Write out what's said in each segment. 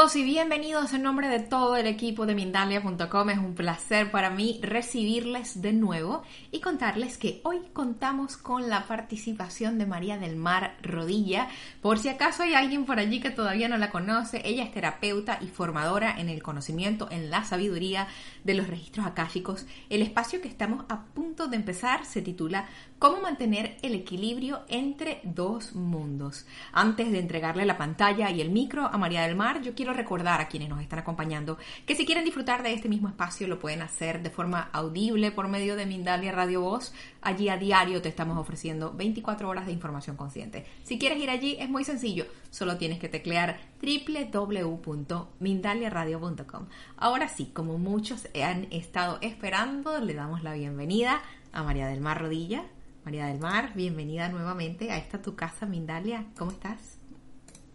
Y bienvenidos en nombre de todo el equipo de Mindalia.com. Es un placer para mí recibirles de nuevo y contarles que hoy contamos con la participación de María del Mar Rodilla. Por si acaso hay alguien por allí que todavía no la conoce, ella es terapeuta y formadora en el conocimiento, en la sabiduría de los registros akáshicos. El espacio que estamos a punto de empezar se titula ¿Cómo mantener el equilibrio entre dos mundos? Antes de entregarle la pantalla y el micro a María del Mar, yo quiero recordar a quienes nos están acompañando que si quieren disfrutar de este mismo espacio lo pueden hacer de forma audible por medio de Mindalia Radio Voz. Allí a diario te estamos ofreciendo 24 horas de información consciente. Si quieres ir allí es muy sencillo, solo tienes que teclear www.mindaliaradio.com. Ahora sí, como muchos han estado esperando, le damos la bienvenida a María del Mar Rodilla. María del Mar, bienvenida nuevamente a esta tu casa, Mindalia. ¿Cómo estás?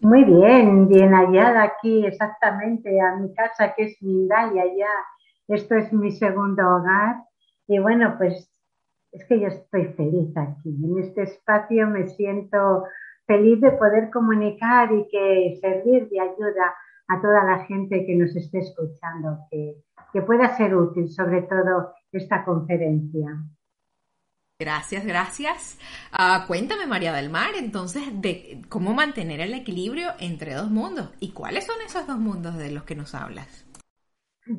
Muy bien, bien hallada aquí exactamente a mi casa que es Mindalia ya. Esto es mi segundo hogar y bueno, pues es que yo estoy feliz aquí. En este espacio me siento feliz de poder comunicar y que servir de ayuda a toda la gente que nos esté escuchando, que, que pueda ser útil sobre todo esta conferencia. Gracias, gracias. Ah, cuéntame, María del Mar, entonces, de cómo mantener el equilibrio entre dos mundos. ¿Y cuáles son esos dos mundos de los que nos hablas?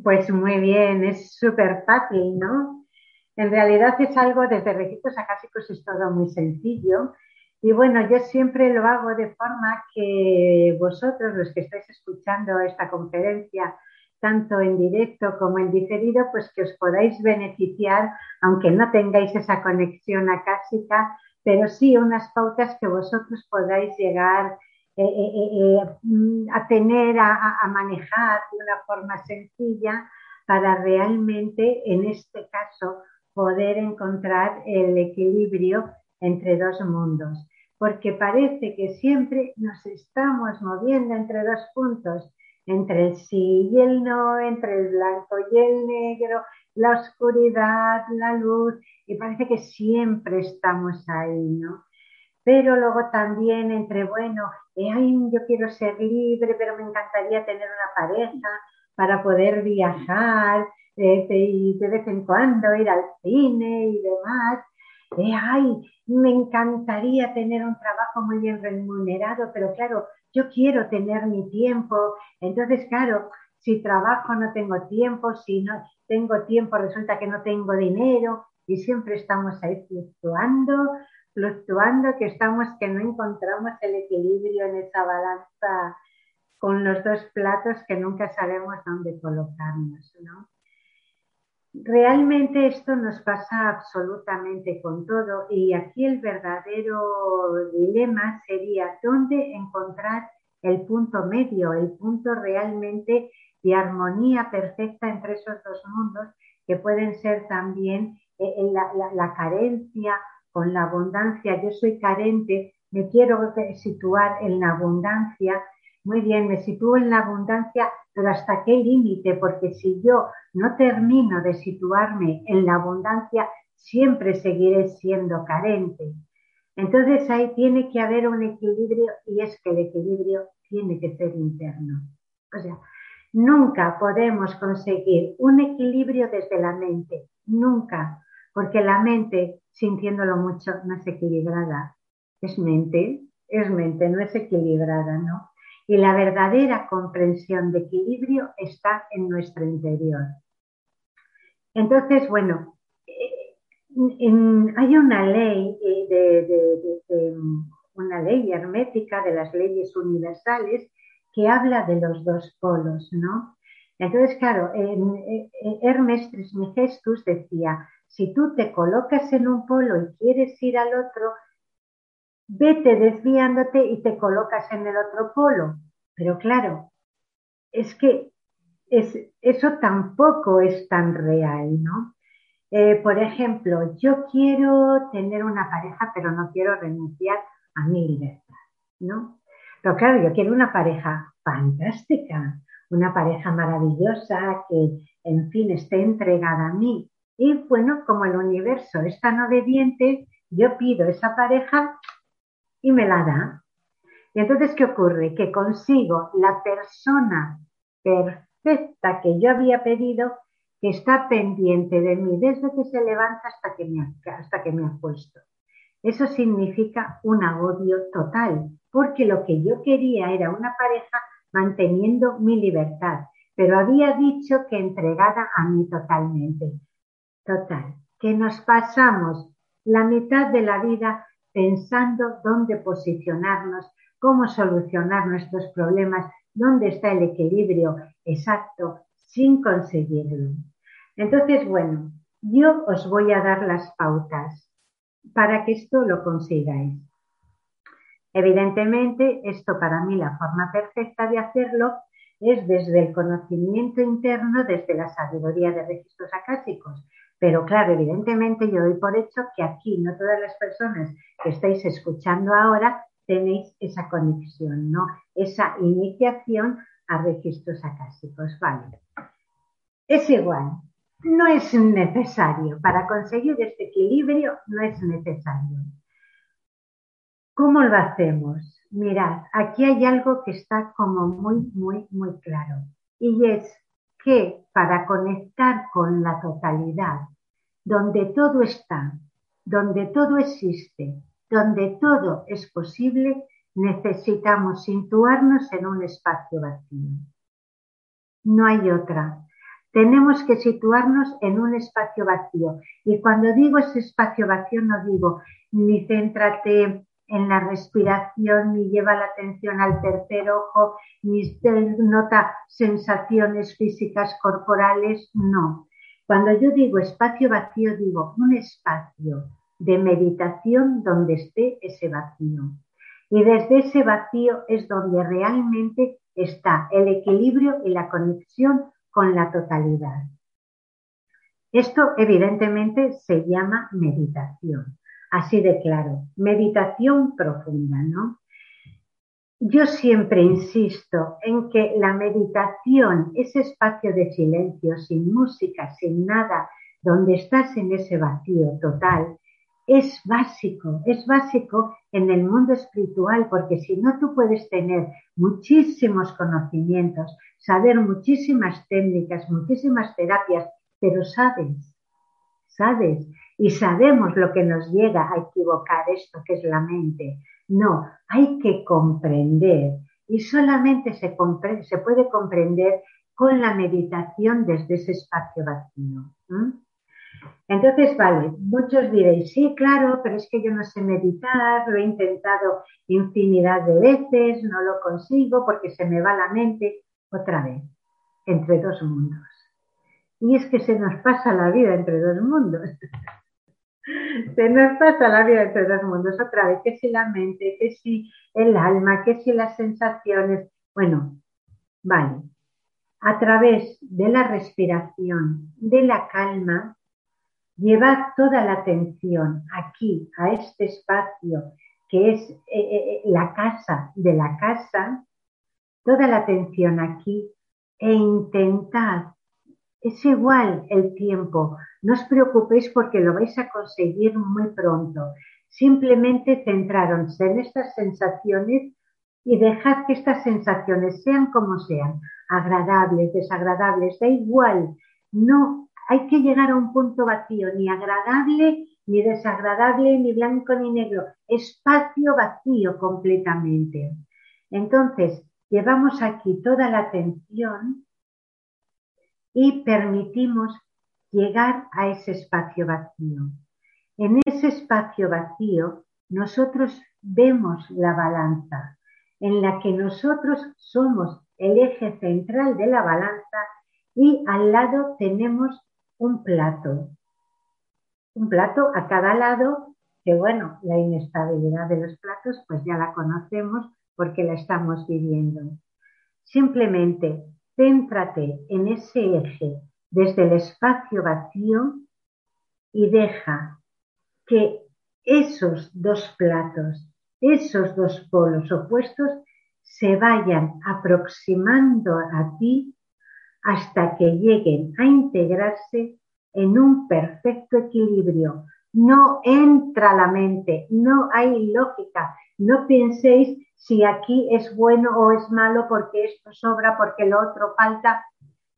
Pues muy bien, es súper fácil, ¿no? En realidad es algo, desde registros acásicos es todo muy sencillo. Y bueno, yo siempre lo hago de forma que vosotros, los que estáis escuchando esta conferencia, tanto en directo como en diferido, pues que os podáis beneficiar, aunque no tengáis esa conexión acásica, pero sí unas pautas que vosotros podáis llegar eh, eh, eh, a tener, a, a, manejar de una forma sencilla para realmente, en este caso, poder encontrar el equilibrio entre dos mundos. Porque parece que siempre nos estamos moviendo entre dos puntos entre el sí y el no, entre el blanco y el negro, la oscuridad, la luz, y parece que siempre estamos ahí, ¿no? Pero luego también entre, bueno, eh, yo quiero ser libre, pero me encantaría tener una pareja para poder viajar eh, y de vez en cuando ir al cine y demás. Eh, ay, me encantaría tener un trabajo muy bien remunerado, pero claro, yo quiero tener mi tiempo. Entonces, claro, si trabajo no tengo tiempo, si no tengo tiempo resulta que no tengo dinero y siempre estamos ahí fluctuando, fluctuando, que estamos, que no encontramos el equilibrio en esa balanza con los dos platos que nunca sabemos dónde colocarnos, ¿no? Realmente esto nos pasa absolutamente con todo y aquí el verdadero dilema sería dónde encontrar el punto medio, el punto realmente de armonía perfecta entre esos dos mundos que pueden ser también eh, la, la carencia con la abundancia. Yo soy carente, me quiero situar en la abundancia. Muy bien, me sitúo en la abundancia, pero ¿hasta qué límite? Porque si yo no termino de situarme en la abundancia, siempre seguiré siendo carente. Entonces ahí tiene que haber un equilibrio y es que el equilibrio tiene que ser interno. O sea, nunca podemos conseguir un equilibrio desde la mente, nunca, porque la mente, sintiéndolo mucho, no es equilibrada. Es mente, es mente, no es equilibrada, ¿no? Y la verdadera comprensión de equilibrio está en nuestro interior. Entonces, bueno, eh, hay una ley de, una ley hermética de las leyes universales que habla de los dos polos, ¿no? Entonces, claro, Hermes Trismegistus decía, si tú te colocas en un polo y quieres ir al otro, vete desviándote y te colocas en el otro polo. Pero claro, es que eso tampoco es tan real, ¿no? Eh, por ejemplo, yo quiero tener una pareja, pero no quiero renunciar a mi libertad, ¿no? Pero claro, yo quiero una pareja fantástica, una pareja maravillosa que, en fin, esté entregada a mí. Y bueno, como el universo es tan obediente, yo pido esa pareja y me la da. Y entonces, ¿qué ocurre? Que consigo la persona perfecta que yo había pedido, que está pendiente de mí desde que se levanta hasta que me, hasta que me ha puesto. Eso significa un agobio total, porque lo que yo quería era una pareja manteniendo mi libertad, pero había dicho que entregada a mí totalmente. Total, que nos pasamos la mitad de la vida pensando dónde posicionarnos, cómo solucionar nuestros problemas, dónde está el equilibrio exacto sin conseguirlo. Entonces, bueno, yo os voy a dar las pautas para que esto lo consigáis. Evidentemente, esto para mí la forma perfecta de hacerlo es desde el conocimiento interno, desde la sabiduría de registros acásicos, pero claro, evidentemente yo doy por hecho que aquí no todas las personas que estáis escuchando ahora tenéis esa conexión, ¿no? Esa iniciación a registros acásicos, ¿vale? Es igual, no es necesario. Para conseguir este equilibrio no es necesario. ¿Cómo lo hacemos? Mirad, aquí hay algo que está como muy, muy, muy claro. Y es que para conectar con la totalidad, donde todo está, donde todo existe, donde todo es posible, necesitamos situarnos en un espacio vacío. No hay otra. Tenemos que situarnos en un espacio vacío. Y cuando digo ese espacio vacío, no digo ni céntrate en la respiración, ni lleva la atención al tercer ojo, ni nota sensaciones físicas corporales, no. Cuando yo digo espacio vacío, digo un espacio de meditación donde esté ese vacío. Y desde ese vacío es donde realmente está el equilibrio y la conexión con la totalidad. Esto evidentemente se llama meditación. Así de claro, meditación profunda, ¿no? Yo siempre insisto en que la meditación, ese espacio de silencio, sin música, sin nada, donde estás en ese vacío total, es básico, es básico en el mundo espiritual, porque si no tú puedes tener muchísimos conocimientos, saber muchísimas técnicas, muchísimas terapias, pero sabes, sabes y sabemos lo que nos llega a equivocar esto que es la mente. No, hay que comprender y solamente se, puede comprender con la meditación desde ese espacio vacío. Entonces, vale, muchos diréis, sí, claro, pero es que yo no sé meditar, lo he intentado infinidad de veces, no lo consigo porque se me va la mente otra vez, entre dos mundos. Y es que se nos pasa la vida entre dos mundos. Se nos pasa la vida entre dos mundos otra vez, que si la mente, que si el alma, que si las sensaciones. Bueno, vale. A través de la respiración, de la calma, llevad toda la atención aquí, a este espacio que es eh, eh, eh, la casa de la casa, toda la atención aquí e intentad es igual el tiempo. No os preocupéis porque lo vais a conseguir muy pronto. Simplemente centraros en estas sensaciones y dejad que estas sensaciones sean como sean, agradables, desagradables, da igual. No hay que llegar a un punto vacío, ni agradable, ni desagradable, ni blanco, ni negro. Espacio vacío completamente. Entonces, llevamos aquí toda la atención y permitimos llegar a ese espacio vacío. En ese espacio vacío nosotros vemos la balanza, en la que nosotros somos el eje central de la balanza y al lado tenemos un plato. Un plato a cada lado, que bueno, la inestabilidad de los platos pues ya la conocemos porque la estamos viviendo. Simplemente céntrate en ese eje desde el espacio vacío y deja que esos dos platos, esos dos polos opuestos se vayan aproximando a ti hasta que lleguen a integrarse en un perfecto equilibrio. No entra la mente, no hay lógica. No penséis si aquí es bueno o es malo porque esto sobra, porque lo otro falta.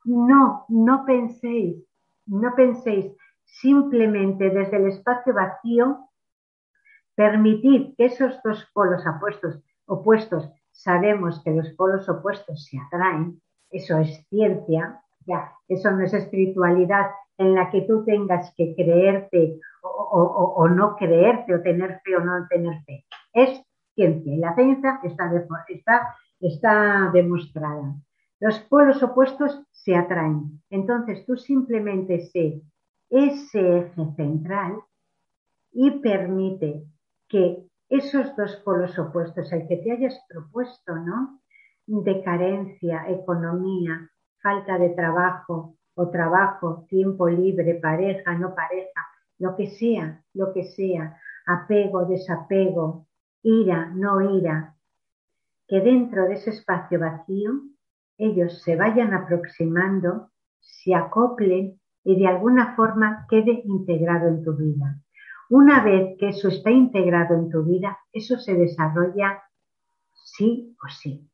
No, no penséis, no penséis. Simplemente desde el espacio vacío, permitid que esos dos polos opuestos, opuestos, sabemos que los polos opuestos se atraen, eso es ciencia, ya, eso no es espiritualidad en la que tú tengas que creerte o, no creerte o tener fe o no tener fe. Es ciencia y la ciencia está, está, está demostrada. Los polos opuestos se atraen. Entonces tú simplemente sé ese eje central y permite que esos dos polos opuestos, el que te hayas propuesto, ¿no? De carencia, economía, falta de trabajo o trabajo, tiempo libre, pareja, no pareja, lo que sea, lo que sea, apego, desapego, ira, no ira, que dentro de ese espacio vacío ellos se vayan aproximando, se acoplen y de alguna forma quede integrado en tu vida. Una vez que eso está integrado en tu vida, eso se desarrolla sí o sí.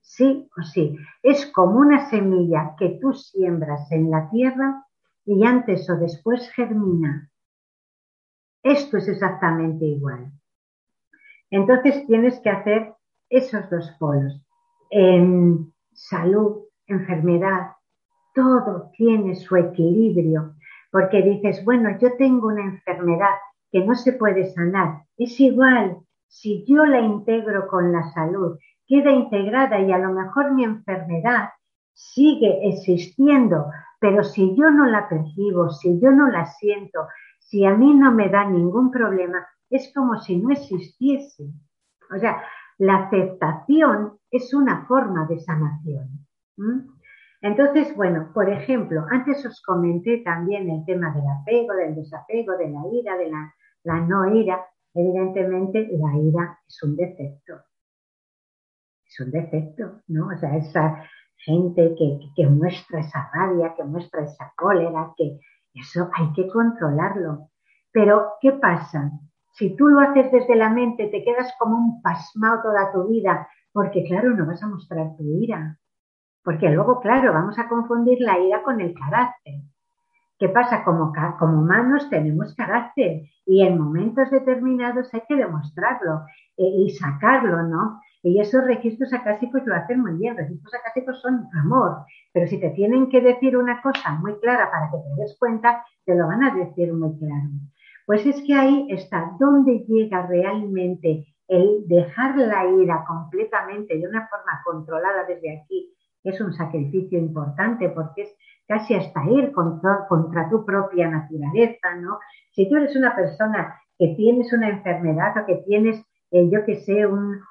Sí o sí. Es como una semilla que tú siembras en la tierra y antes o después germina. Esto es exactamente igual. Entonces tienes que hacer esos dos polos. En salud, enfermedad, todo tiene su equilibrio. Porque dices, bueno, yo tengo una enfermedad, que no se puede sanar. Es igual, si yo la integro con la salud, queda integrada y a lo mejor mi enfermedad sigue existiendo, pero si yo no la percibo, si yo no la siento, si a mí no me da ningún problema, es como si no existiese. O sea, la aceptación es una forma de sanación. Entonces, bueno, por ejemplo, antes os comenté también el tema del apego, del desapego, de la ira, de la la no ira, evidentemente la ira es un defecto. Es un defecto, ¿no? O sea, esa gente que, muestra esa rabia, que muestra esa cólera, que eso hay que controlarlo. Pero, ¿qué pasa? Si tú lo haces desde la mente, te quedas como un pasmado toda tu vida, porque claro, no vas a mostrar tu ira. Porque luego, claro, vamos a confundir la ira con el carácter. ¿Qué pasa? Como, como humanos tenemos carácter y en momentos determinados hay que demostrarlo eh, y sacarlo, ¿no? Y esos registros acásicos lo hacen muy bien. Registros acásicos son amor, pero si te tienen que decir una cosa muy clara para que te des cuenta, te lo van a decir muy claro. Pues es que ahí está donde llega realmente el dejar la ira completamente de una forma controlada desde aquí. Es un sacrificio importante porque es casi hasta ir contra, tu propia naturaleza, ¿no? Si tú eres una persona que tienes una enfermedad o que tienes, eh, yo que sé,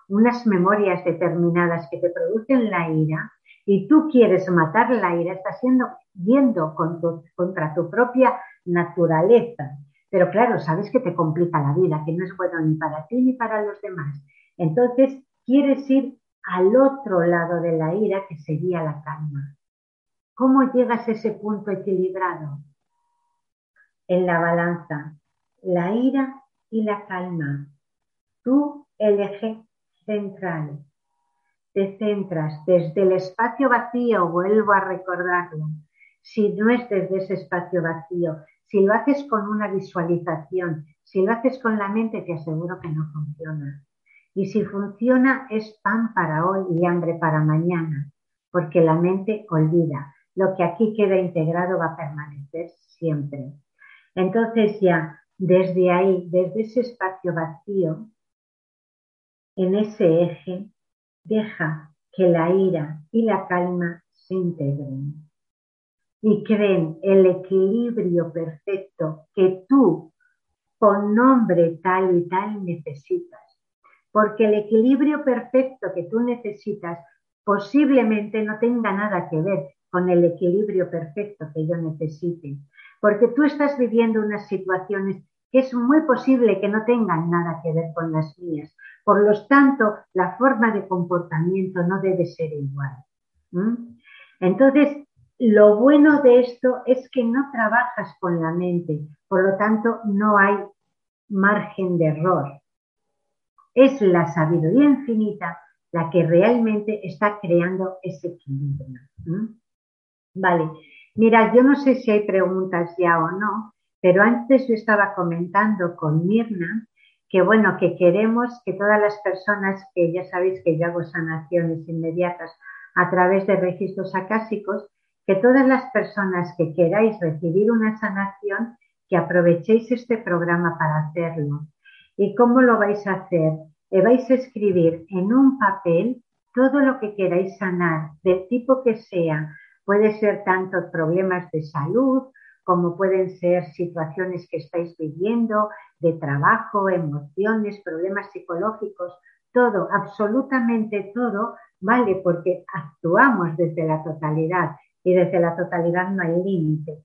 unas memorias determinadas que te producen la ira y tú quieres matar la ira, estás siendo, yendo contra tu propia naturaleza. Pero claro, sabes que te complica la vida, que no es bueno ni para ti ni para los demás. Entonces, quieres ir al otro lado de la ira, que sería la calma. ¿Cómo llegas a ese punto equilibrado? en la balanza la ira y la calma. Tú, el eje central, te centras desde el espacio vacío, vuelvo a recordarlo, si no es desde ese espacio vacío, si lo haces con una visualización, si lo haces con la mente, te aseguro que no funciona. Y si funciona, es pan para hoy y hambre para mañana, porque la mente olvida. Lo que aquí queda integrado va a permanecer siempre. Entonces ya desde ahí, desde ese espacio vacío, en ese eje, deja que la ira y la calma se integren y creen el equilibrio perfecto que tú, con nombre tal y tal, necesitas. Porque el equilibrio perfecto que tú necesitas posiblemente no tenga nada que ver con el equilibrio perfecto que yo necesite. Porque tú estás viviendo unas situaciones que es muy posible que no tengan nada que ver con las mías. Por lo tanto, la forma de comportamiento no debe ser igual. Entonces, lo bueno de esto es que no trabajas con la mente, por lo tanto, no hay margen de error. Es la sabiduría infinita la que realmente está creando ese equilibrio. Vale, mira, yo no sé si hay preguntas ya o no, pero antes yo estaba comentando con Mirna que bueno, que queremos que todas las personas que ya sabéis que yo hago sanaciones inmediatas a través de registros acásicos, que todas las personas que queráis recibir una sanación, que aprovechéis este programa para hacerlo. ¿Y cómo lo vais a hacer? Le vais a escribir en un papel todo lo que queráis sanar, del tipo que sea. Puede ser tanto problemas de salud, como pueden ser situaciones que estáis viviendo, de trabajo, emociones, problemas psicológicos, todo, absolutamente todo, vale, porque actuamos desde la totalidad y desde la totalidad no hay límite,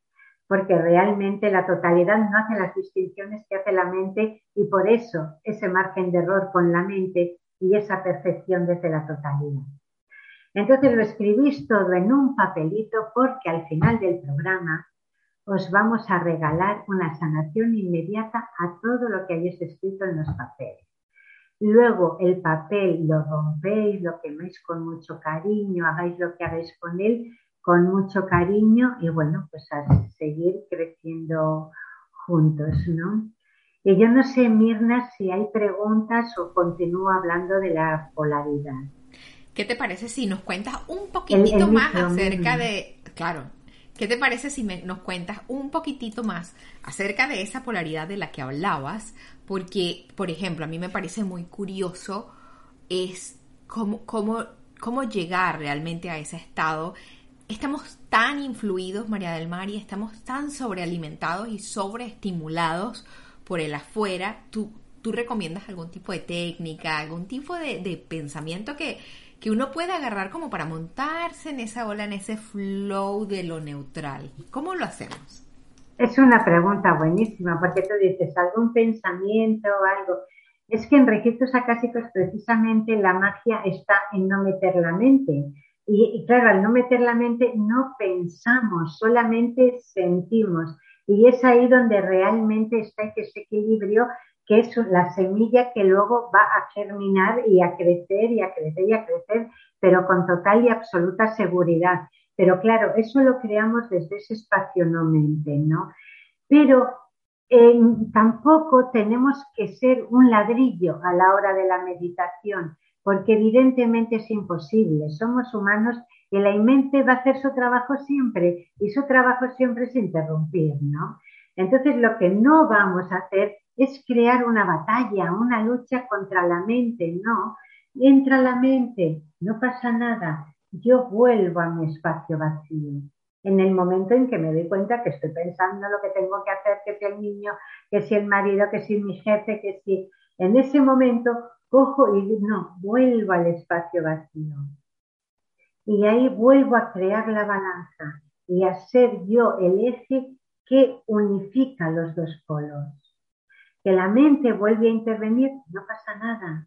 porque realmente la totalidad no hace las distinciones que hace la mente y por eso ese margen de error con la mente y esa perfección desde la totalidad. Entonces lo escribís todo en un papelito porque al final del programa os vamos a regalar una sanación inmediata a todo lo que hayáis escrito en los papeles. Luego el papel lo rompéis, lo queméis con mucho cariño, hagáis lo que hagáis con él con mucho cariño y bueno, pues a seguir creciendo juntos, ¿no? Y yo no sé, Mirna, si hay preguntas o continúo hablando de la polaridad. ¿Qué te parece si nos cuentas un poquitito más acerca de, claro, ¿Qué te parece si nos cuentas un poquitito más acerca de esa polaridad de la que hablabas? Porque, por ejemplo, a mí me parece muy curioso es cómo, cómo, cómo llegar realmente a ese estado. Estamos tan influidos, María del Mar, y estamos tan sobrealimentados y sobreestimulados por el afuera. ¿Tú, recomiendas algún tipo de técnica, algún tipo de, pensamiento que, que uno puede agarrar como para montarse en esa ola, en ese flow de lo neutral. ¿Cómo lo hacemos? Es una pregunta buenísima, porque tú dices, algún pensamiento o algo. Es que en registros acásicos precisamente la magia está en no meter la mente. Y, claro, al no meter la mente no pensamos, solamente sentimos. Y es ahí donde realmente está ese equilibrio que es la semilla que luego va a germinar y a crecer y a crecer y a crecer, pero con total y absoluta seguridad. Pero claro, eso lo creamos desde ese espacio no mente, ¿no? Pero eh, tampoco tenemos que ser un ladrillo a la hora de la meditación, porque evidentemente es imposible. Somos humanos y la mente va a hacer su trabajo siempre y su trabajo siempre es interrumpir, ¿no? Entonces lo que no vamos a hacer es crear una batalla, una lucha contra la mente, no. Entra la mente, no pasa nada, yo vuelvo a mi espacio vacío. En el momento en que me doy cuenta que estoy pensando lo que tengo que hacer, que si el niño, que si el marido, que si mi jefe, que si... En ese momento cojo y no, vuelvo al espacio vacío. Y ahí vuelvo a crear la balanza y a ser yo el eje que unifica los dos polos que la mente vuelve a intervenir, no pasa nada.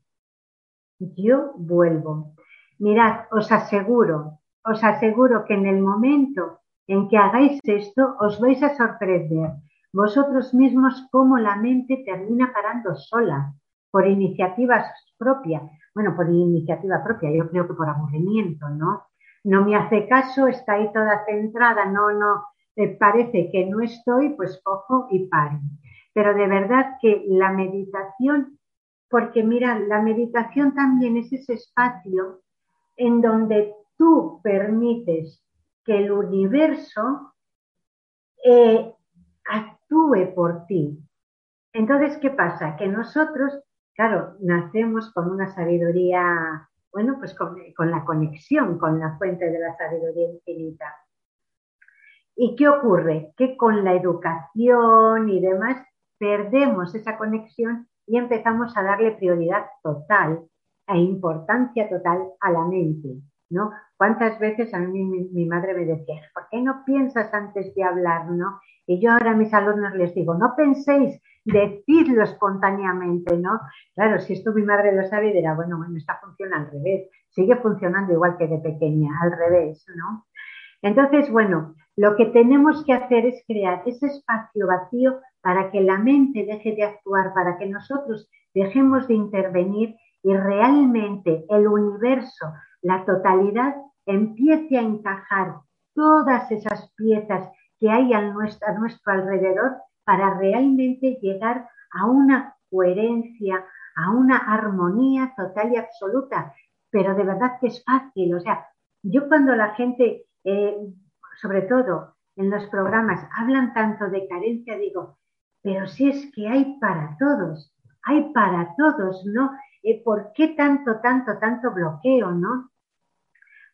Yo vuelvo. Mirad, os aseguro, os aseguro que en el momento en que hagáis esto, os vais a sorprender vosotros mismos cómo la mente termina parando sola, por iniciativas propias. Bueno, por iniciativa propia, yo creo que por aburrimiento, ¿no? No me hace caso, está ahí toda centrada, no, no, eh, parece que no estoy, pues cojo y paro pero de verdad que la meditación, porque mira, la meditación también es ese espacio en donde tú permites que el universo eh, actúe por ti. Entonces, ¿qué pasa? Que nosotros claro, nacemos con una sabiduría, bueno, pues con, la conexión con la fuente de la sabiduría infinita. ¿Y qué ocurre? Que con la educación y demás perdemos esa conexión y empezamos a darle prioridad total e importancia total a la mente, ¿no? ¿Cuántas veces a mí mi, madre me decía, ¿por qué no piensas antes de hablar, no? Y yo ahora a mis alumnos les digo, no penséis, decidlo espontáneamente, ¿no? Claro, si esto mi madre lo sabe, dirá, bueno, bueno, esta funciona al revés, sigue funcionando igual que de pequeña, al revés, ¿no? Entonces, bueno, lo que tenemos que hacer es crear ese espacio vacío para que la mente deje de actuar, para que nosotros dejemos de intervenir y realmente el universo, la totalidad, empiece a encajar todas esas piezas que hay a nuestro, a nuestro alrededor para realmente llegar a una coherencia, a una armonía total y absoluta. Pero de verdad que es fácil. O sea, yo cuando la gente, eh, sobre todo en los programas, hablan tanto de carencia, digo, pero si es que hay para todos, hay para todos, ¿no? Eh, ¿Por qué tanto, tanto, tanto bloqueo, no?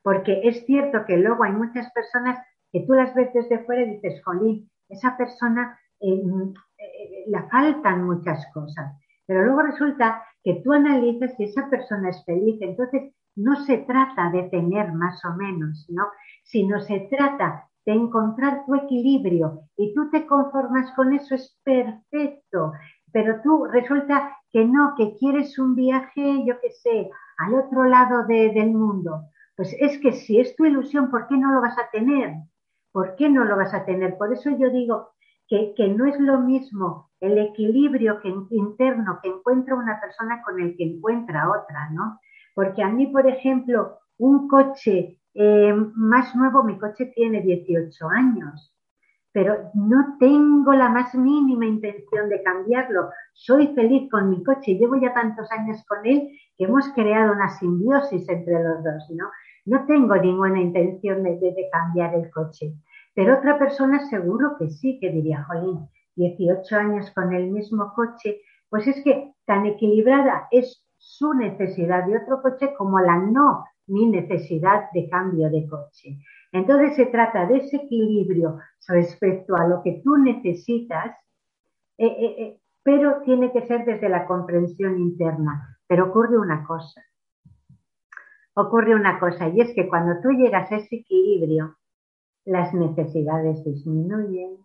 Porque es cierto que luego hay muchas personas que tú las ves desde fuera y dices, jolín, esa persona eh, eh, le faltan muchas cosas. Pero luego resulta que tú analizas si esa persona es feliz. Entonces, no se trata de tener más o menos, ¿no? Sino se trata de encontrar tu equilibrio y tú te conformas con eso, es perfecto. Pero tú resulta que no, que quieres un viaje, yo qué sé, al otro lado del mundo. Pues es que si es tu ilusión, ¿por qué no lo vas a tener? ¿Por qué no lo vas a tener? Por eso yo digo que, no es lo mismo el equilibrio que, interno que encuentra una persona con el que encuentra otra, ¿no? Porque a mí, por ejemplo, un coche eh, más nuevo, mi coche tiene 18 años, pero no tengo la más mínima intención de cambiarlo. Soy feliz con mi coche, llevo ya tantos años con él que hemos creado una simbiosis entre los dos, ¿no? No tengo ninguna intención de cambiar el coche. Pero otra persona seguro que sí, que diría, jolín, 18 años con el mismo coche, pues es que tan equilibrada es su necesidad de otro coche como la no mi necesidad de cambio de coche. Entonces se trata de ese equilibrio respecto a lo que tú necesitas, eh, eh, eh, pero tiene que ser desde la comprensión interna. Pero ocurre una cosa, ocurre una cosa, y es que cuando tú llegas a ese equilibrio, las necesidades disminuyen,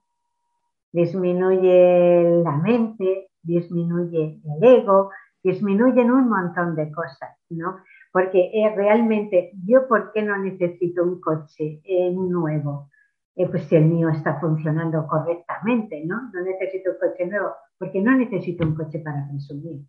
disminuye la mente, disminuye el ego, disminuyen un montón de cosas, ¿no? Porque eh, realmente, ¿yo por qué no necesito un coche eh, nuevo? Eh, pues si el mío está funcionando correctamente, ¿no? No necesito un coche nuevo, porque no necesito un coche para presumir.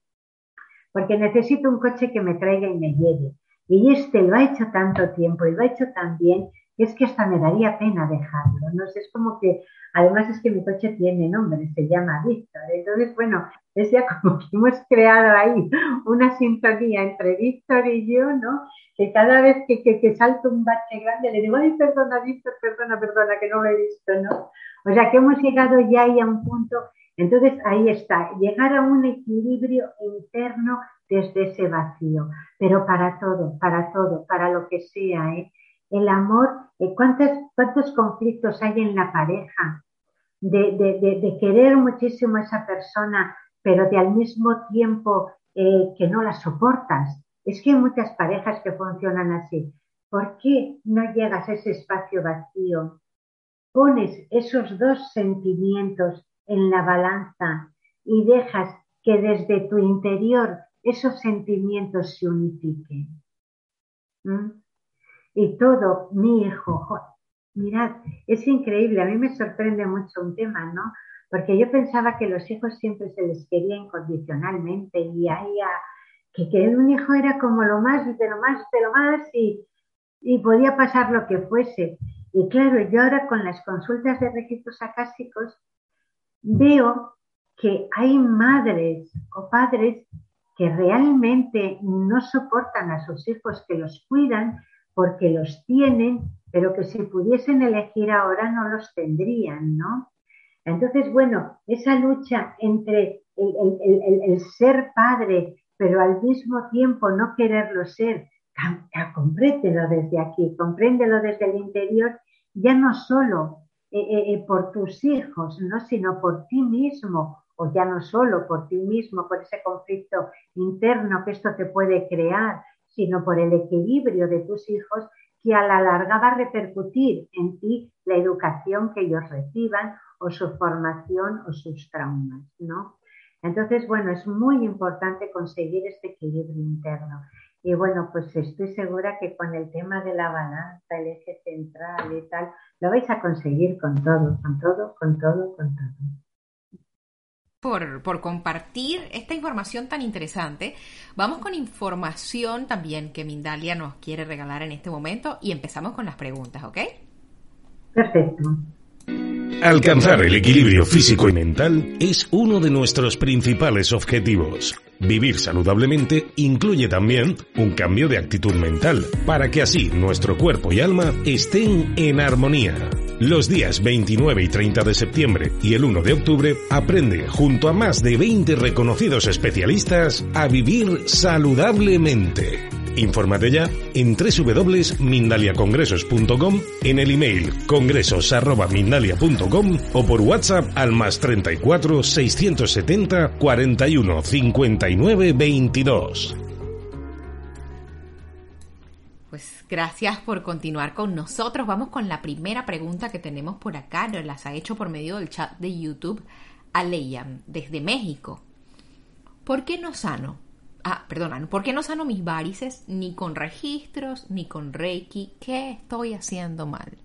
Porque necesito un coche que me traiga y me lleve. Y este lo ha hecho tanto tiempo y lo ha hecho tan bien es que hasta me daría pena dejarlo, ¿no? Es como que, además es que mi coche tiene nombre, se llama Víctor. Entonces, bueno, es ya como que hemos creado ahí una sintonía entre Víctor y yo, ¿no? Que cada vez que, que, salto un bache grande le digo, ay, perdona, Víctor, perdona, perdona, que no lo he visto, ¿no? O sea, que hemos llegado ya ahí a un punto, entonces ahí está, llegar a un equilibrio interno desde ese vacío, pero para todo, para todo, para lo que sea, ¿eh? El amor, eh, ¿cuántos, cuántos conflictos hay en la pareja de, querer muchísimo a esa persona, pero de al mismo tiempo eh, que no la soportas. Es que hay muchas parejas que funcionan así. ¿Por qué no llegas a ese espacio vacío? Pones esos dos sentimientos en la balanza y dejas que desde tu interior esos sentimientos se unifiquen. ¿Mm? Y todo, mi hijo, mirad, es increíble, a mí me sorprende mucho un tema, ¿no? Porque yo pensaba que los hijos siempre se les quería incondicionalmente y que, que un hijo era como lo más, de lo más, de lo más y, y podía pasar lo que fuese. Y claro, yo ahora con las consultas de registros acásicos veo que hay madres o padres que realmente no soportan a sus hijos, que los cuidan, porque los tienen, pero que si pudiesen elegir ahora no los tendrían, ¿no? Entonces, bueno, esa lucha entre el, ser padre pero al mismo tiempo no quererlo ser. Compréndelo desde aquí, compréndelo desde el interior, ya no solo eh, eh, eh, por tus hijos, ¿no? sino por ti mismo, o ya no solo por ti mismo, por ese conflicto interno que esto te puede crear, sino por el equilibrio de tus hijos que a la larga va a repercutir en ti la educación que ellos reciban o su formación o sus traumas, ¿no? Entonces, bueno, es muy importante conseguir este equilibrio interno. Y bueno, pues estoy segura que con el tema de la balanza, el eje central y tal, lo vais a conseguir con todo, con todo, con todo, con todo. Por, por, compartir esta información tan interesante. Vamos con información también que Mindalia nos quiere regalar en este momento y empezamos con las preguntas, ¿ok? Perfecto. Alcanzar el equilibrio físico y mental es uno de nuestros principales objetivos. Vivir saludablemente incluye también un cambio de actitud mental, para que así nuestro cuerpo y alma estén en armonía. Los días 29 y 30 de septiembre y el 1 de octubre aprende junto a más de 20 reconocidos especialistas a vivir saludablemente. Infórmate ya en www.mindaliacongresos.com, en el email congresos.mindalia.com o por WhatsApp al más 34 670 41 59 22. Pues gracias por continuar con nosotros. Vamos con la primera pregunta que tenemos por acá. Nos las ha hecho por medio del chat de YouTube Aleyam, desde México. ¿Por qué no sano? Ah, perdona, ¿por qué no sano mis varices ni con registros ni con Reiki? ¿Qué estoy haciendo mal?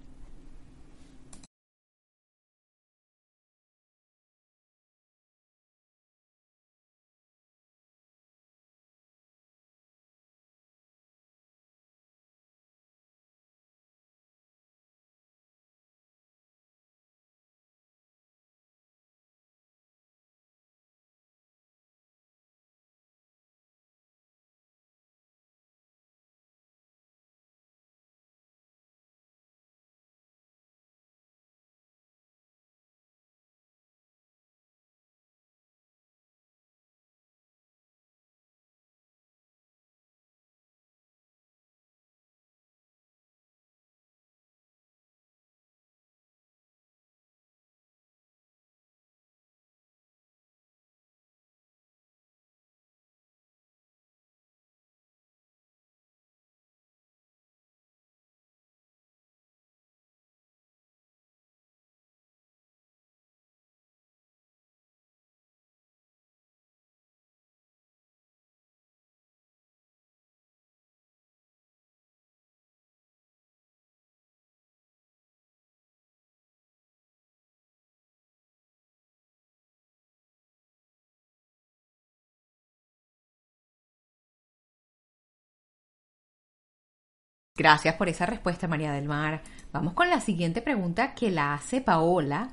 Gracias por esa respuesta, María del Mar. Vamos con la siguiente pregunta que la hace Paola.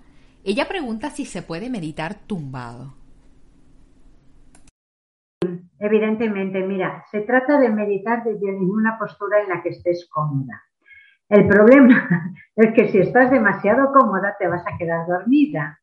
Ella pregunta si se puede meditar tumbado. Evidentemente, mira, se trata de meditar desde ninguna postura en la que estés cómoda. El problema es que si estás demasiado cómoda te vas a quedar dormida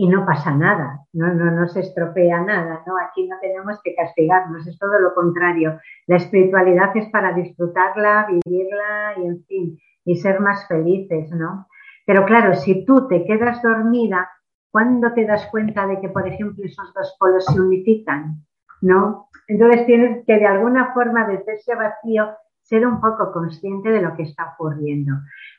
y no pasa nada, no, no, se estropea nada, ¿no? Aquí no tenemos que castigarnos, es todo lo contrario. La espiritualidad es para disfrutarla, vivirla y, en fin, y ser más felices, ¿no? Pero claro, si tú te quedas dormida, ¿cuándo te das cuenta de que, por ejemplo, esos dos polos se unifican? ¿No? Entonces tienes que de alguna forma desde ese vacío ser un poco consciente de lo que está ocurriendo.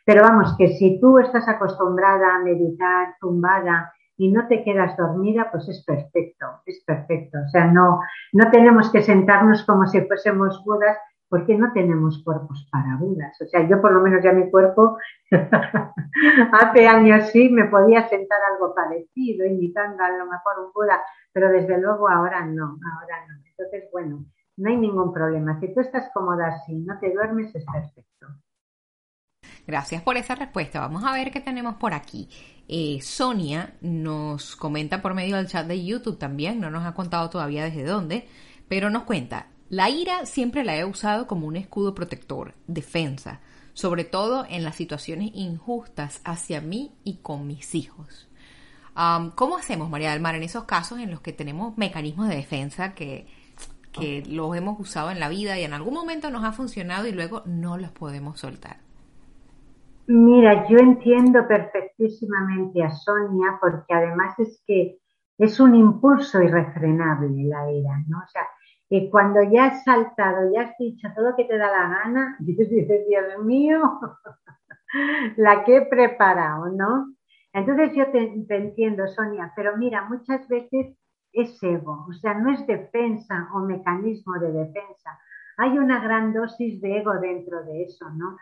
Pero vamos, que si tú estás acostumbrada a meditar tumbada y no te quedas dormida, pues es perfecto, es perfecto. O sea, no, no tenemos que sentarnos como si fuésemos budas porque no tenemos cuerpos para budas. O sea, yo por lo menos ya mi cuerpo hace años sí me podía sentar algo parecido, imitando a lo mejor un Buda, pero desde luego ahora no, ahora no. Entonces, bueno, no hay ningún problema. Si tú estás cómoda así, no te duermes, es perfecto. Gracias por esa respuesta. Vamos a ver qué tenemos por aquí. Eh, Sonia nos comenta por medio del chat de YouTube también, no nos ha contado todavía desde dónde, pero nos cuenta, la ira siempre la he usado como un escudo protector, defensa, sobre todo en las situaciones injustas hacia mí y con mis hijos. ¿Cómo hacemos, María del Mar, en esos casos en los que tenemos mecanismos de defensa que, que los hemos usado en la vida y en algún momento nos ha funcionado y luego no los podemos soltar. Mira, yo entiendo perfectísimamente a Sonia porque además es que es un impulso irrefrenable la ira, ¿no? O sea, que cuando ya has saltado, ya has dicho todo lo que te da la gana, dices, Dios mío, la que he preparado, ¿no? Entonces yo te, entiendo, Sonia, pero mira, muchas veces es ego, o sea, no es defensa o mecanismo de defensa. Hay una gran dosis de ego dentro de eso, ¿no?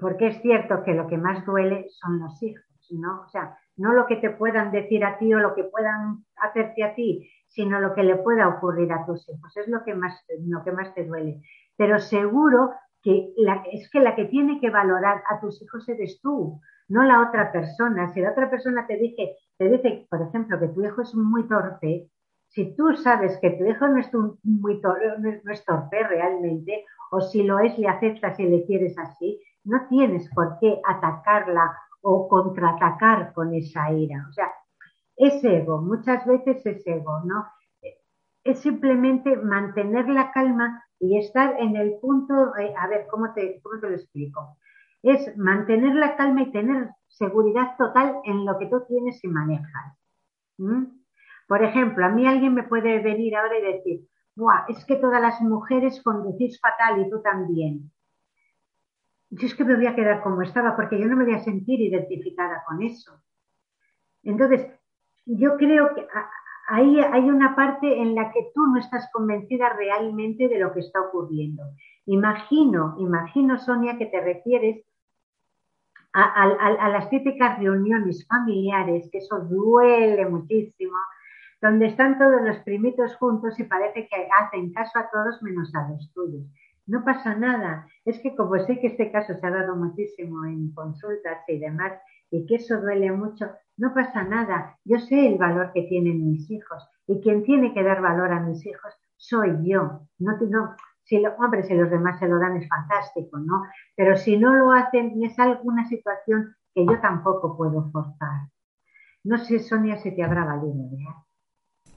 Porque es cierto que lo que más duele son los hijos, ¿no? O sea, no lo que te puedan decir a ti o lo que puedan hacerte a ti, sino lo que le pueda ocurrir a tus hijos. Es lo que más, lo que más te duele. Pero seguro que es que la que tiene que valorar a tus hijos eres tú, no la otra persona. Si la otra persona te dice, te dice, por ejemplo, que tu hijo es muy torpe, si tú sabes que tu hijo no es, muy no es torpe realmente, o si lo es, le aceptas y le quieres así, no tienes por qué atacarla o contraatacar con esa ira. O sea, es ego, muchas veces es ego, ¿no? Es simplemente mantener la calma y estar en el punto, eh, a ver, ¿cómo te, ¿cómo te lo explico? Es mantener la calma y tener seguridad total en lo que tú tienes y manejas. Por ejemplo, a mí alguien me puede venir ahora y decir, Buah, es que todas las mujeres conducís fatal y tú también. Yo es que me voy a quedar como estaba porque yo no me voy a sentir identificada con eso. Entonces, yo creo que ahí hay una parte en la que tú no estás convencida realmente de lo que está ocurriendo. Imagino, imagino, Sonia, que te refieres a, las típicas reuniones familiares, que eso duele muchísimo, donde están todos los primitos juntos y parece que hacen caso a todos menos a los tuyos. No pasa nada. Es que como sé que este caso se ha dado muchísimo en consultas y demás, y que eso duele mucho, no pasa nada. Yo sé el valor que tienen mis hijos y quien tiene que dar valor a mis hijos soy yo. No, no, si hombre, si los demás se lo dan es fantástico, ¿no? Pero si no lo hacen, es alguna situación que yo tampoco puedo forzar. No sé, Sonia, si te habrá valido, ¿verdad?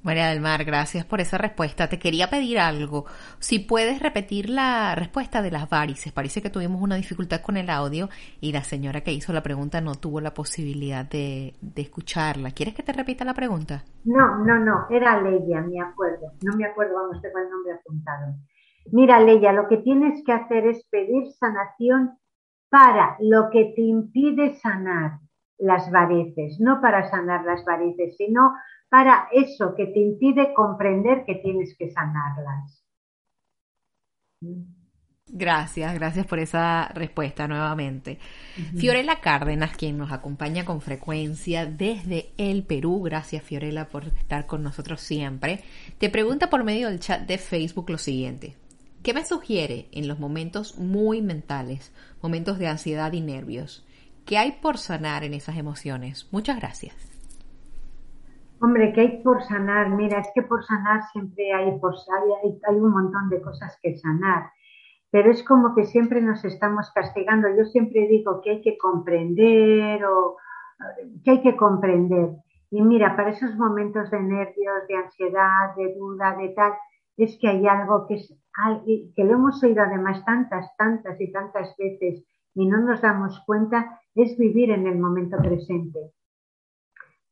María del Mar, gracias por esa respuesta. Te quería pedir algo. Si puedes repetir la respuesta de las varices. Parece que tuvimos una dificultad con el audio y la señora que hizo la pregunta no tuvo la posibilidad de, escucharla. ¿Quieres que te repita la pregunta? No, no, no. Era Leia, me acuerdo. No me acuerdo, vamos, tengo el nombre apuntado. Mira, Leia, lo que tienes que hacer es pedir sanación para lo que te impide sanar las varices, no para sanar las varices, sino para eso que te impide comprender que tienes que sanarlas. Gracias, gracias por esa respuesta nuevamente. Fiorella Cárdenas, quien nos acompaña con frecuencia desde el Perú, gracias Fiorella por estar con nosotros siempre, te pregunta por medio del chat de Facebook lo siguiente. ¿Qué me sugiere en los momentos muy mentales, momentos de ansiedad y nervios? ¿Qué hay por sanar en esas emociones? Muchas gracias. Hombre, que hay por sanar. Mira, es que por sanar siempre hay, por, hay, hay un montón de cosas que sanar. Pero es como que siempre nos estamos castigando. Yo siempre digo que hay que comprender o que hay que comprender. Y mira, para esos momentos de nervios, de ansiedad, de duda, de tal, es que hay algo que, es, que lo hemos oído además tantas, tantas y tantas veces y no nos damos cuenta, es vivir en el momento presente.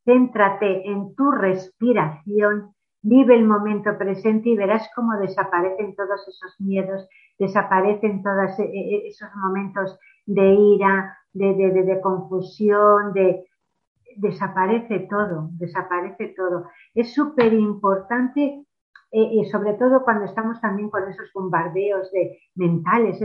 Céntrate en tu respiración, vive el momento presente y verás cómo desaparecen todos esos miedos, desaparecen todos e, e, esos momentos de ira, de, confusión, de, desaparece todo, desaparece todo. Es súper importante eh, y sobre todo cuando estamos también con esos bombardeos de mentales,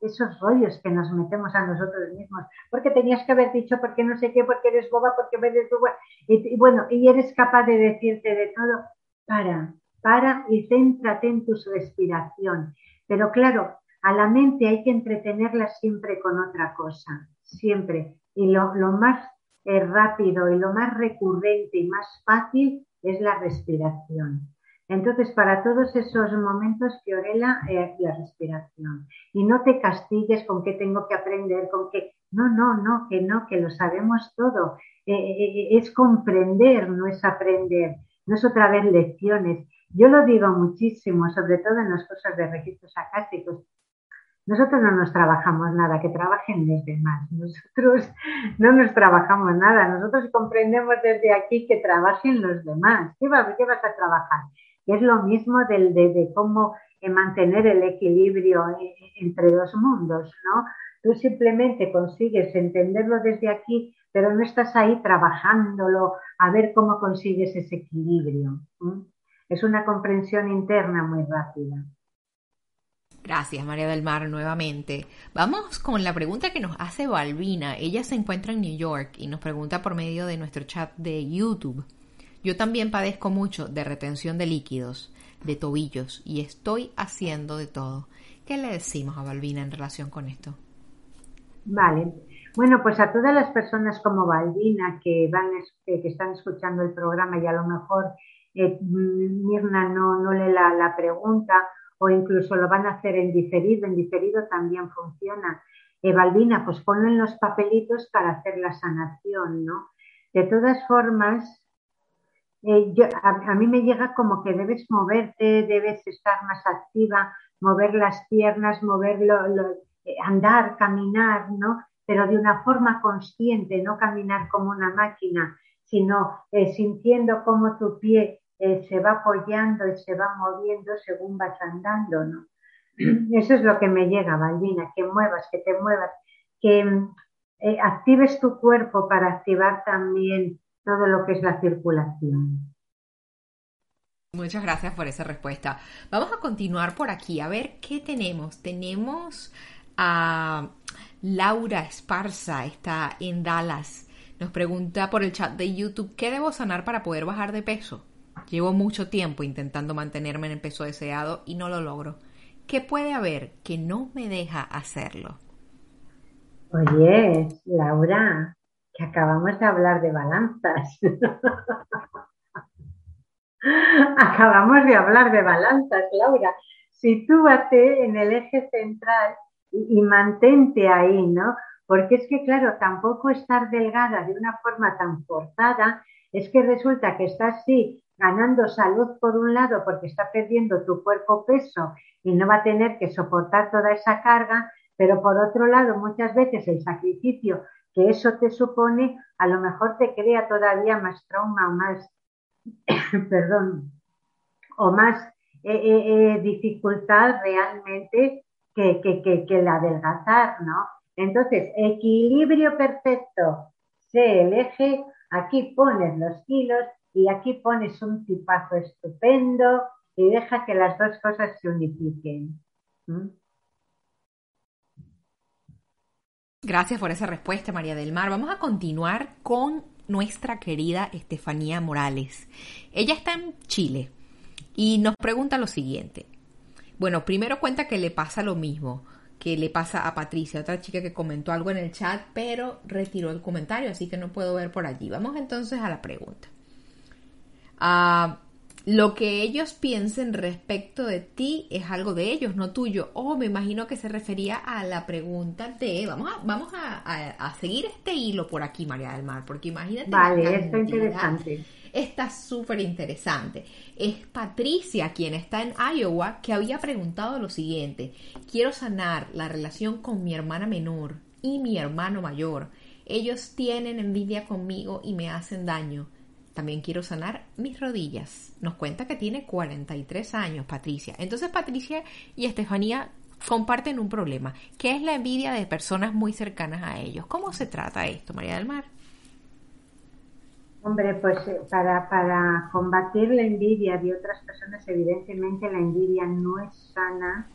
esos rollos que nos metemos a nosotros mismos, porque tenías que haber dicho, porque no sé qué, porque eres boba, porque eres boba, y, y bueno, y eres capaz de decirte de todo, para, para y céntrate en tu respiración. Pero claro, a la mente hay que entretenerla siempre con otra cosa, siempre. Y lo, más eh, rápido y lo más recurrente y más fácil es la respiración. Entonces, para todos esos momentos, Fiorella, eh, la respiración. Y no te castigues con qué tengo que aprender, con qué... No, no, no, que no, que lo sabemos todo. Eh, eh, es comprender, no es aprender. No es otra vez lecciones. Yo lo digo muchísimo, sobre todo en las cosas de registros acásticos. Nosotros no nos trabajamos nada, que trabajen los demás. Nosotros no nos trabajamos nada. Nosotros comprendemos desde aquí que trabajen los demás. ¿Qué vas, qué vas a trabajar? Es lo mismo del, de, cómo eh, mantener el equilibrio eh, entre dos mundos, ¿no? Tú simplemente consigues entenderlo desde aquí, pero no estás ahí trabajándolo a ver cómo consigues ese equilibrio. Es una comprensión interna muy rápida. Gracias, María del Mar, nuevamente. Vamos con la pregunta que nos hace Balbina. Ella se encuentra en New York y nos pregunta por medio de nuestro chat de YouTube. Yo también padezco mucho de retención de líquidos, de tobillos y estoy haciendo de todo. ¿Qué le decimos a Balbina en relación con esto? Vale. Bueno, pues a todas las personas como Balbina que van que están escuchando el programa y a lo mejor eh, Mirna no, no lee la, pregunta o incluso lo van a hacer en diferido, en diferido también funciona. Eh, Balbina, pues ponlo en los papelitos para hacer la sanación, ¿no? De todas formas, eh, a, mí me llega como que debes moverte, debes estar más activa, mover las piernas, moverlo, eh, andar, caminar, ¿no? Pero de una forma consciente, no caminar como una máquina, sino eh, sintiendo cómo tu pie se va apoyando y se va moviendo según vas andando, ¿no? Eso es lo que me llega, Balbina, que muevas, que te muevas, que actives tu cuerpo para activar también todo lo que es la circulación. Muchas gracias por esa respuesta. Vamos a continuar por aquí a ver qué tenemos. Tenemos a Laura Esparza, está en Dallas. Nos pregunta por el chat de YouTube, ¿qué debo sanar para poder bajar de peso? Llevo mucho tiempo intentando mantenerme en el peso deseado y no lo logro. ¿Qué puede haber que no me deja hacerlo? Oye, Laura, que acabamos de hablar de balanzas. acabamos de hablar de balanzas, Laura. Sitúate en el eje central y, mantente ahí, ¿no? Porque es que, claro, tampoco estar delgada de una forma tan forzada es que resulta que estás sí ganando salud por un lado porque está perdiendo tu cuerpo peso y no va a tener que soportar toda esa carga, pero por otro lado muchas veces el sacrificio que eso te supone a lo mejor te crea todavía más trauma o más, perdón, o más eh, eh, eh, dificultad realmente que, que, que, el adelgazar, ¿no? Entonces, equilibrio perfecto, sé el eje, aquí pones los kilos y aquí pones un tipazo estupendo y deja que las dos cosas se unifiquen. Gracias por esa respuesta, María del Mar. Vamos a continuar con nuestra querida Estefanía Morales. Ella está en Chile y nos pregunta lo siguiente. Bueno, primero cuenta que le pasa lo mismo que le pasa a Patricia, otra chica que comentó algo en el chat, pero retiró el comentario, así que no puedo ver por allí. Vamos entonces a la pregunta. Ah, lo que ellos piensen respecto de ti es algo de ellos, no tuyo. O oh, me imagino que se refería a la pregunta de, vamos a, vamos a, seguir este hilo por aquí, María del Mar, porque imagínate. Vale, esto es interesante está súper interesante. Es Patricia, quien está en Iowa, que había preguntado lo siguiente. Quiero sanar la relación con mi hermana menor y mi hermano mayor. Ellos tienen envidia conmigo y me hacen daño. También quiero sanar mis rodillas. Nos cuenta que tiene 43 años, Patricia. Entonces, Patricia y Estefanía comparten un problema, que es la envidia de personas muy cercanas a ellos. ¿Cómo se trata esto, María del Mar? Hombre, pues eh, para, para combatir la envidia de otras personas, evidentemente la envidia no es sana.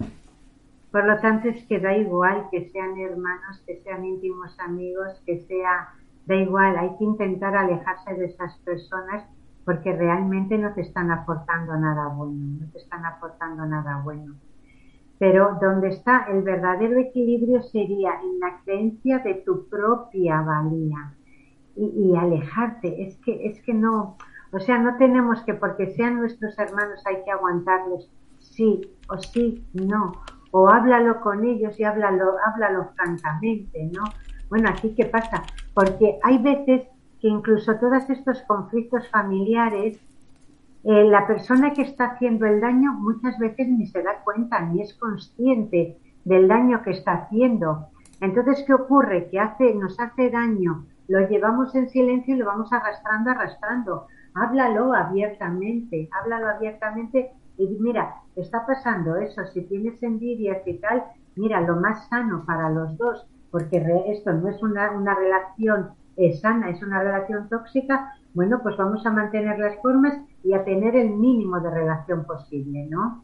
Por lo tanto, es que da igual que sean hermanos, que sean íntimos amigos, que sea, da igual, hay que intentar alejarse de esas personas porque realmente no te están aportando nada bueno, no te están aportando nada bueno. Pero donde está el verdadero equilibrio sería en la creencia de tu propia valía y, alejarte. Es que, es que no, o sea, no tenemos que, porque sean nuestros hermanos, hay que aguantarlos. Sí o sí, no. O háblalo con ellos y háblalo, háblalo francamente, ¿no? Bueno, aquí qué pasa, porque hay veces que incluso todos estos conflictos familiares eh, la persona que está haciendo el daño muchas veces ni se da cuenta ni es consciente del daño que está haciendo. Entonces, ¿qué ocurre? Que hace, nos hace daño, lo llevamos en silencio y lo vamos arrastrando, arrastrando. Háblalo abiertamente, háblalo abiertamente y mira, está pasando eso, si tienes envidia y tal, mira, lo más sano para los dos, porque esto no es una, una relación eh, sana, es una relación tóxica, bueno, pues vamos a mantener las formas y a tener el mínimo de relación posible, ¿no?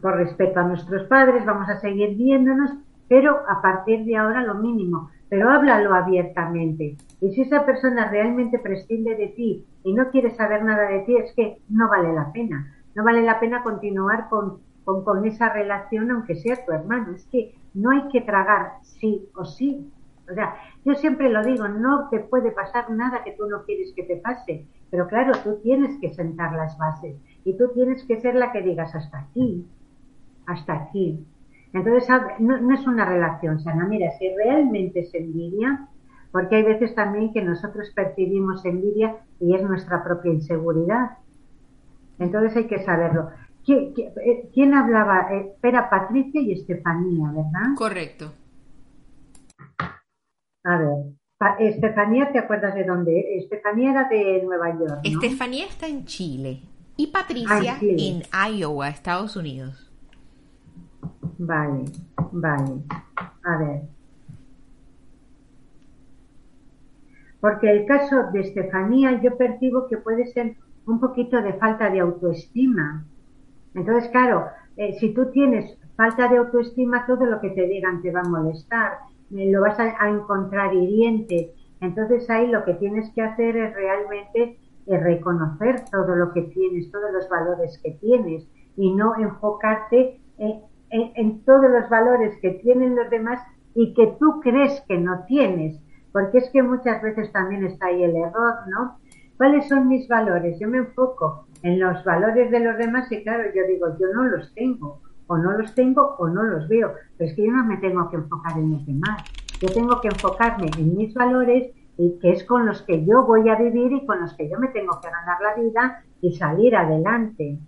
Por respeto a nuestros padres, vamos a seguir viéndonos, pero a partir de ahora lo mínimo. Pero háblalo abiertamente. Y si esa persona realmente prescinde de ti y no quiere saber nada de ti, es que no vale la pena. No vale la pena continuar con, con, con esa relación, aunque sea tu hermano. Es que no hay que tragar sí o sí. O sea, yo siempre lo digo, no te puede pasar nada que tú no quieres que te pase. Pero claro, tú tienes que sentar las bases y tú tienes que ser la que digas hasta aquí, hasta aquí. Entonces, no, es una relación sana. Mira, si realmente es envidia, porque hay veces también que nosotros percibimos envidia y es nuestra propia inseguridad. Entonces hay que saberlo. ¿Quién, eh, hablaba? Eh, era Patricia y Estefanía, ¿verdad? Correcto. A ver, Estefanía, ¿te acuerdas de dónde? Estefanía era de Nueva York. Estefanía está en Chile y Patricia ah, en, Iowa, Estados Unidos. Vale, vale. A ver. Porque el caso de Estefanía yo percibo que puede ser un poquito de falta de autoestima. Entonces, claro, eh, si tú tienes falta de autoestima, todo lo que te digan te va a molestar lo vas a, encontrar hiriente. Entonces ahí lo que tienes que hacer es realmente eh, reconocer todo lo que tienes, todos los valores que tienes y no enfocarte en, en, todos los valores que tienen los demás y que tú crees que no tienes. Porque es que muchas veces también está ahí el error, ¿no? ¿Cuáles son mis valores? Yo me enfoco en los valores de los demás y claro, yo digo, yo no los tengo o no los tengo o no los veo. Pero es que yo no me tengo que enfocar en los demás. Yo tengo que enfocarme en mis valores y que es con los que yo voy a vivir y con los que yo me tengo que ganar la vida y salir adelante.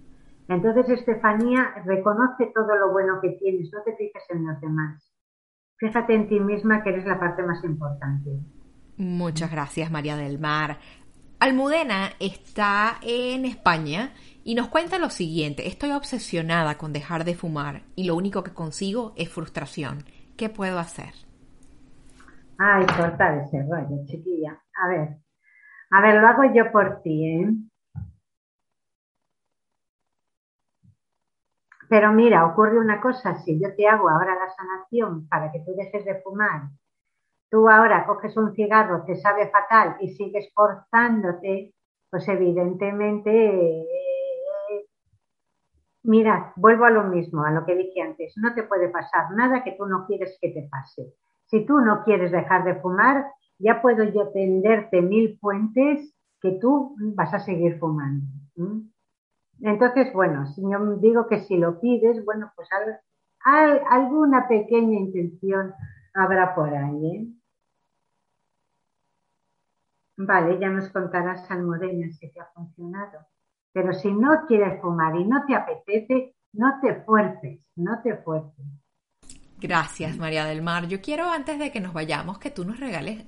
Entonces, Estefanía, reconoce todo lo bueno que tienes, no te fijes en los demás. Fíjate en ti misma que eres la parte más importante. Muchas gracias, María del Mar. Almudena está en España y nos cuenta lo siguiente, estoy obsesionada con dejar de fumar y lo único que consigo es frustración. ¿Qué puedo hacer? Ay, cortar ese rollo, chiquilla. A ver, a ver, lo hago yo por ti, ¿eh? Pero mira, ocurre una cosa, si yo te hago ahora la sanación para que tú dejes de fumar, tú ahora coges un cigarro, te sabe fatal y sigues forzándote, pues evidentemente Mira, vuelvo a lo mismo, a lo que dije antes. No te puede pasar nada que tú no quieres que te pase. Si tú no quieres dejar de fumar, ya puedo yo tenderte mil puentes que tú vas a seguir fumando. Entonces, bueno, si yo digo que si lo pides, bueno, pues alguna pequeña intención habrá por ahí. ¿eh? Vale, ya nos contarás, Almudena, si te ha funcionado. Pero si no quieres fumar y no te apetece, no te fuerces, no te fuerces. Gracias, María del Mar. Yo quiero, antes de que nos vayamos, que tú nos regales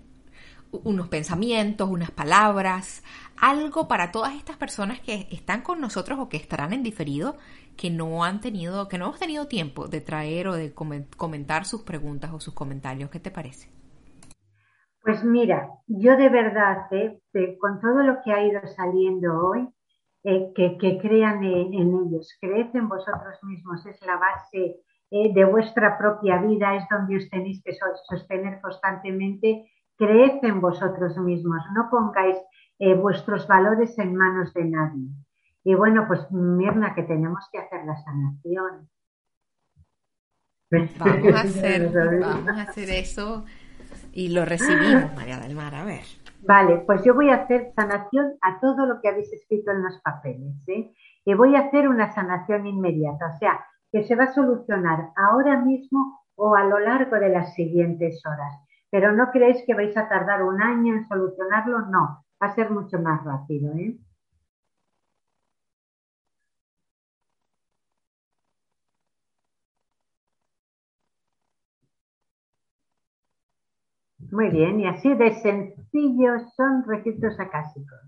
unos pensamientos, unas palabras, algo para todas estas personas que están con nosotros o que estarán en diferido, que no han tenido, que no hemos tenido tiempo de traer o de comentar sus preguntas o sus comentarios. ¿Qué te parece? Pues mira, yo de verdad, eh, con todo lo que ha ido saliendo hoy, eh, que, crean en, ellos. Creed en vosotros mismos, es la base eh, de vuestra propia vida, es donde os tenéis que sostener constantemente. Creed en vosotros mismos, no pongáis vuestros valores en manos de nadie. Y bueno, pues Mirna, que tenemos que hacer la sanación. Vamos a hacer, vamos a hacer eso y lo recibimos, María del Mar, a ver. Vale, pues yo voy a hacer sanación a todo lo que habéis escrito en los papeles. ¿eh? Y voy a hacer una sanación inmediata, o sea, que se va a solucionar ahora mismo o a lo largo de las siguientes horas. Pero no creéis que vais a tardar un año en solucionarlo, no, va a ser mucho más rápido. ¿eh? Muy bien, y así de sencillo son registros acásicos.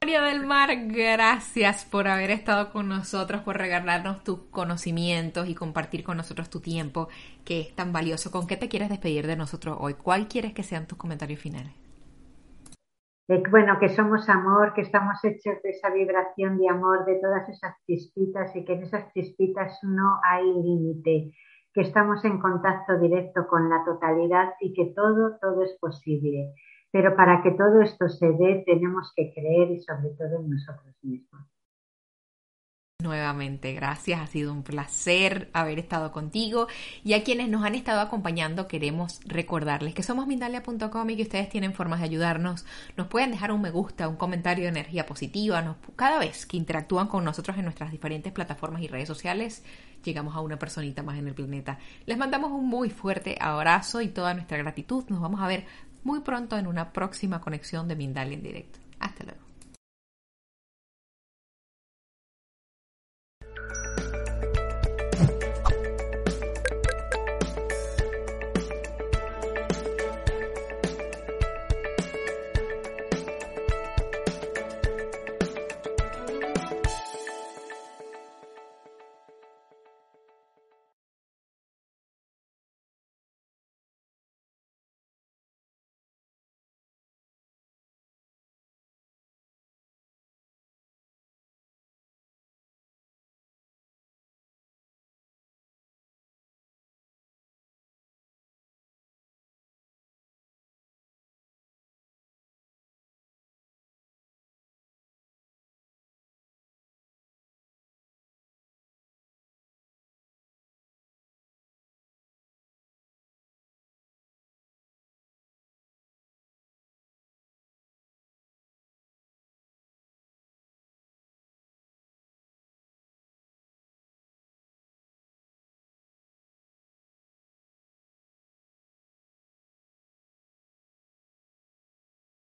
María del Mar, gracias por haber estado con nosotros, por regalarnos tus conocimientos y compartir con nosotros tu tiempo, que es tan valioso. ¿Con qué te quieres despedir de nosotros hoy? ¿Cuál quieres que sean tus comentarios finales? bueno, que somos amor, que estamos hechos de esa vibración de amor, de todas esas chispitas y que en esas chispitas no hay límite, que estamos en contacto directo con la totalidad y que todo, todo es posible. Pero para que todo esto se dé tenemos que creer y sobre todo en nosotros mismos. Nuevamente, gracias, ha sido un placer haber estado contigo y a quienes nos han estado acompañando queremos recordarles que somos Mindalia.com y que ustedes tienen formas de ayudarnos, nos pueden dejar un me gusta, un comentario de energía positiva, cada vez que interactúan con nosotros en nuestras diferentes plataformas y redes sociales, llegamos a una personita más en el planeta. Les mandamos un muy fuerte abrazo y toda nuestra gratitud, nos vamos a ver muy pronto en una próxima conexión de Mindalia en directo. Hasta luego.